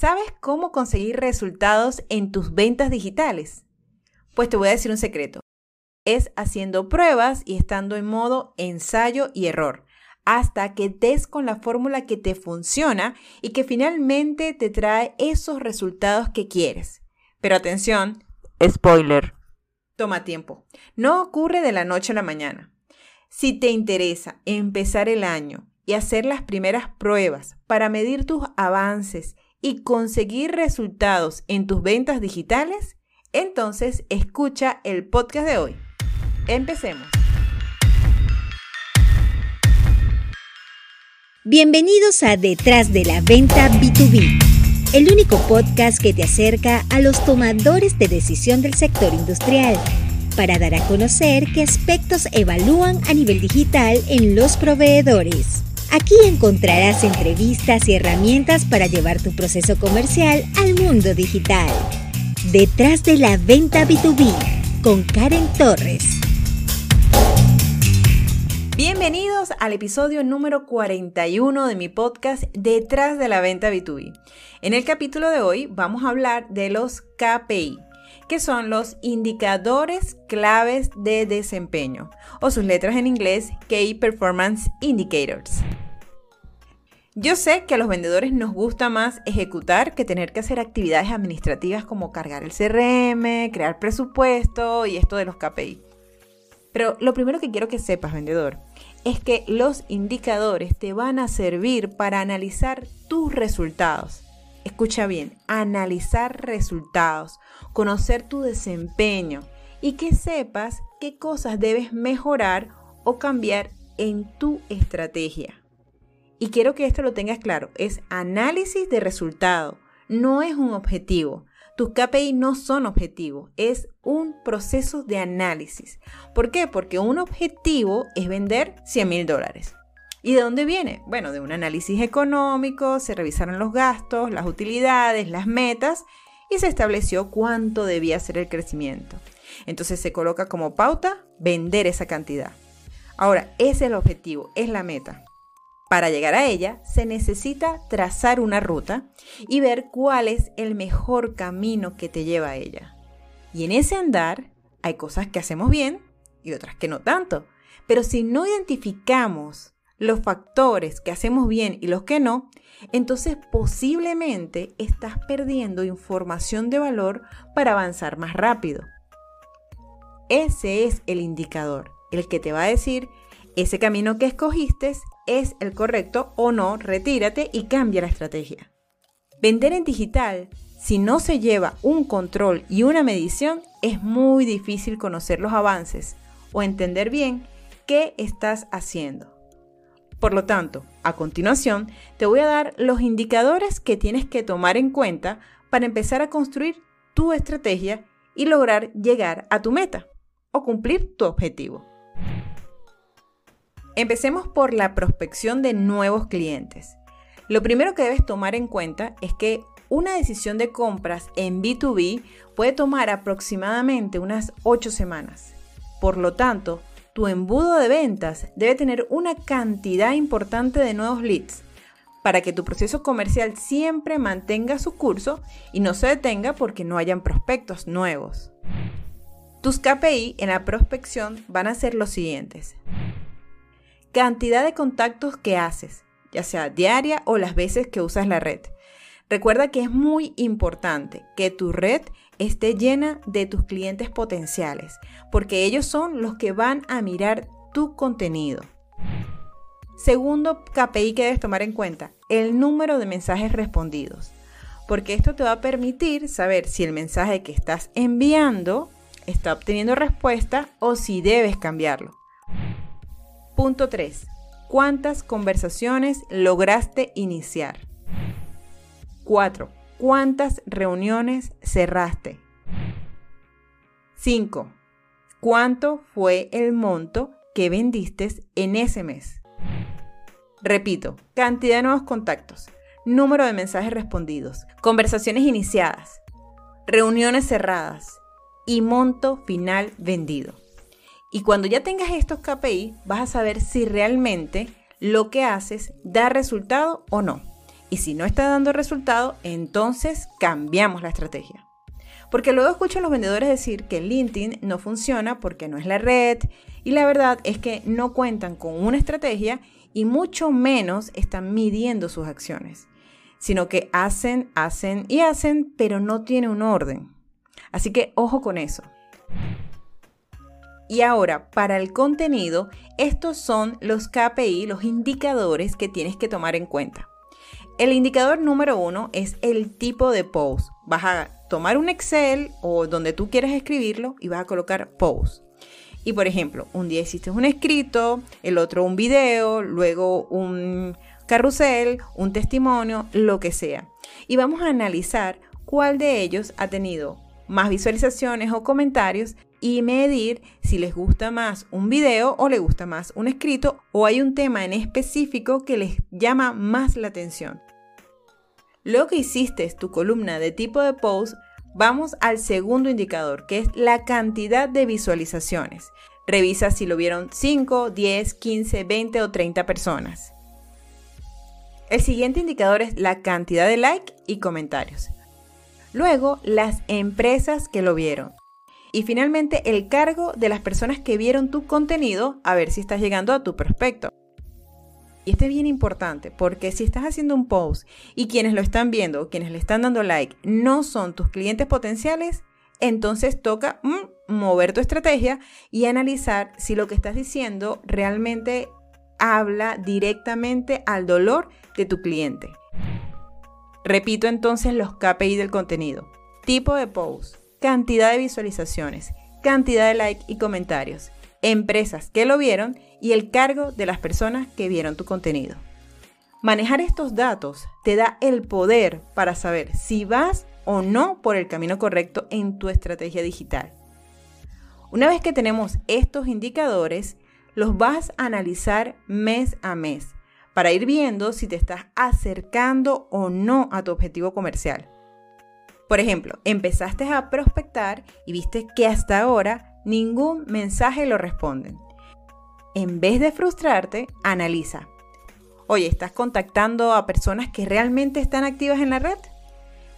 ¿Sabes cómo conseguir resultados en tus ventas digitales? Pues te voy a decir un secreto. Es haciendo pruebas y estando en modo ensayo y error, hasta que des con la fórmula que te funciona y que finalmente te trae esos resultados que quieres. Pero atención, spoiler, toma tiempo. No ocurre de la noche a la mañana. Si te interesa empezar el año y hacer las primeras pruebas para medir tus avances y conseguir resultados en tus ventas digitales, entonces escucha el podcast de hoy. Empecemos. Bienvenidos a Detrás de la Venta B2B, el único podcast que te acerca a los tomadores de decisión del sector industrial para dar a conocer qué aspectos evalúan a nivel digital en los proveedores. Aquí encontrarás entrevistas y herramientas para llevar tu proceso comercial al mundo digital. Detrás de la venta B2B con Karen Torres. Bienvenidos al episodio número 41 de mi podcast Detrás de la venta B2B. En el capítulo de hoy vamos a hablar de los KPI, que son los indicadores claves de desempeño, o sus letras en inglés, Key Performance Indicators. Yo sé que a los vendedores nos gusta más ejecutar que tener que hacer actividades administrativas como cargar el CRM, crear presupuesto y esto de los KPI. Pero lo primero que quiero que sepas, vendedor, es que los indicadores te van a servir para analizar tus resultados. Escucha bien, analizar resultados, conocer tu desempeño y que sepas qué cosas debes mejorar o cambiar en tu estrategia. Y quiero que esto lo tengas claro, es análisis de resultado, no es un objetivo. Tus KPI no son objetivos, es un proceso de análisis. ¿Por qué? Porque un objetivo es vender 100 mil dólares. ¿Y de dónde viene? Bueno, de un análisis económico, se revisaron los gastos, las utilidades, las metas y se estableció cuánto debía ser el crecimiento. Entonces se coloca como pauta vender esa cantidad. Ahora, ese es el objetivo, es la meta. Para llegar a ella se necesita trazar una ruta y ver cuál es el mejor camino que te lleva a ella. Y en ese andar hay cosas que hacemos bien y otras que no tanto. Pero si no identificamos los factores que hacemos bien y los que no, entonces posiblemente estás perdiendo información de valor para avanzar más rápido. Ese es el indicador, el que te va a decir ese camino que escogiste es el correcto o no, retírate y cambia la estrategia. Vender en digital, si no se lleva un control y una medición, es muy difícil conocer los avances o entender bien qué estás haciendo. Por lo tanto, a continuación, te voy a dar los indicadores que tienes que tomar en cuenta para empezar a construir tu estrategia y lograr llegar a tu meta o cumplir tu objetivo. Empecemos por la prospección de nuevos clientes. Lo primero que debes tomar en cuenta es que una decisión de compras en B2B puede tomar aproximadamente unas 8 semanas. Por lo tanto, tu embudo de ventas debe tener una cantidad importante de nuevos leads para que tu proceso comercial siempre mantenga su curso y no se detenga porque no hayan prospectos nuevos. Tus KPI en la prospección van a ser los siguientes cantidad de contactos que haces, ya sea diaria o las veces que usas la red. Recuerda que es muy importante que tu red esté llena de tus clientes potenciales, porque ellos son los que van a mirar tu contenido. Segundo KPI que debes tomar en cuenta, el número de mensajes respondidos, porque esto te va a permitir saber si el mensaje que estás enviando está obteniendo respuesta o si debes cambiarlo. Punto 3. ¿Cuántas conversaciones lograste iniciar? 4. ¿Cuántas reuniones cerraste? 5. ¿Cuánto fue el monto que vendiste en ese mes? Repito, cantidad de nuevos contactos, número de mensajes respondidos, conversaciones iniciadas, reuniones cerradas y monto final vendido. Y cuando ya tengas estos KPI, vas a saber si realmente lo que haces da resultado o no. Y si no está dando resultado, entonces cambiamos la estrategia. Porque luego escucho a los vendedores decir que LinkedIn no funciona porque no es la red y la verdad es que no cuentan con una estrategia y mucho menos están midiendo sus acciones, sino que hacen, hacen y hacen, pero no tiene un orden. Así que ojo con eso. Y ahora, para el contenido, estos son los KPI, los indicadores que tienes que tomar en cuenta. El indicador número uno es el tipo de post. Vas a tomar un Excel o donde tú quieras escribirlo y vas a colocar post. Y por ejemplo, un día hiciste un escrito, el otro un video, luego un carrusel, un testimonio, lo que sea. Y vamos a analizar cuál de ellos ha tenido más visualizaciones o comentarios y medir si les gusta más un video o les gusta más un escrito o hay un tema en específico que les llama más la atención. Luego que hiciste tu columna de tipo de post, vamos al segundo indicador, que es la cantidad de visualizaciones. Revisa si lo vieron 5, 10, 15, 20 o 30 personas. El siguiente indicador es la cantidad de like y comentarios. Luego, las empresas que lo vieron. Y finalmente, el cargo de las personas que vieron tu contenido a ver si estás llegando a tu prospecto. Y esto es bien importante porque si estás haciendo un post y quienes lo están viendo, quienes le están dando like, no son tus clientes potenciales, entonces toca mm, mover tu estrategia y analizar si lo que estás diciendo realmente habla directamente al dolor de tu cliente. Repito entonces los KPI del contenido. Tipo de post, cantidad de visualizaciones, cantidad de likes y comentarios, empresas que lo vieron y el cargo de las personas que vieron tu contenido. Manejar estos datos te da el poder para saber si vas o no por el camino correcto en tu estrategia digital. Una vez que tenemos estos indicadores, los vas a analizar mes a mes para ir viendo si te estás acercando o no a tu objetivo comercial. Por ejemplo, empezaste a prospectar y viste que hasta ahora ningún mensaje lo responden. En vez de frustrarte, analiza. Oye, ¿estás contactando a personas que realmente están activas en la red?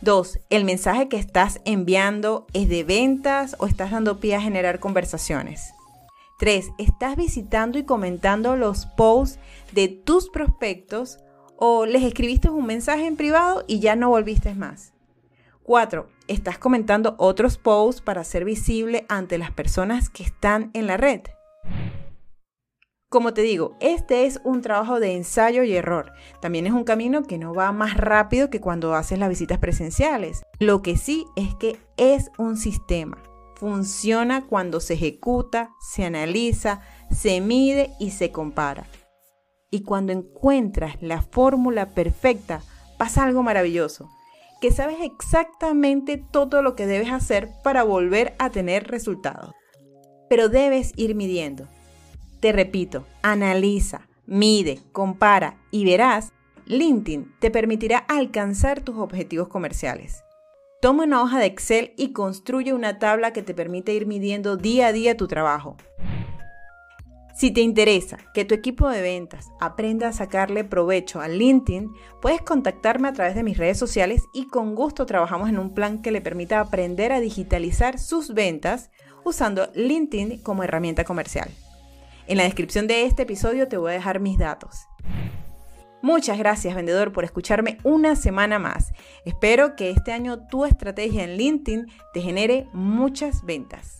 Dos, ¿el mensaje que estás enviando es de ventas o estás dando pie a generar conversaciones? 3. ¿Estás visitando y comentando los posts de tus prospectos o les escribiste un mensaje en privado y ya no volviste más? 4. ¿Estás comentando otros posts para ser visible ante las personas que están en la red? Como te digo, este es un trabajo de ensayo y error. También es un camino que no va más rápido que cuando haces las visitas presenciales. Lo que sí es que es un sistema funciona cuando se ejecuta, se analiza, se mide y se compara. Y cuando encuentras la fórmula perfecta, pasa algo maravilloso, que sabes exactamente todo lo que debes hacer para volver a tener resultados. Pero debes ir midiendo. Te repito, analiza, mide, compara y verás, LinkedIn te permitirá alcanzar tus objetivos comerciales. Toma una hoja de Excel y construye una tabla que te permite ir midiendo día a día tu trabajo. Si te interesa que tu equipo de ventas aprenda a sacarle provecho a LinkedIn, puedes contactarme a través de mis redes sociales y con gusto trabajamos en un plan que le permita aprender a digitalizar sus ventas usando LinkedIn como herramienta comercial. En la descripción de este episodio te voy a dejar mis datos. Muchas gracias vendedor por escucharme una semana más. Espero que este año tu estrategia en LinkedIn te genere muchas ventas.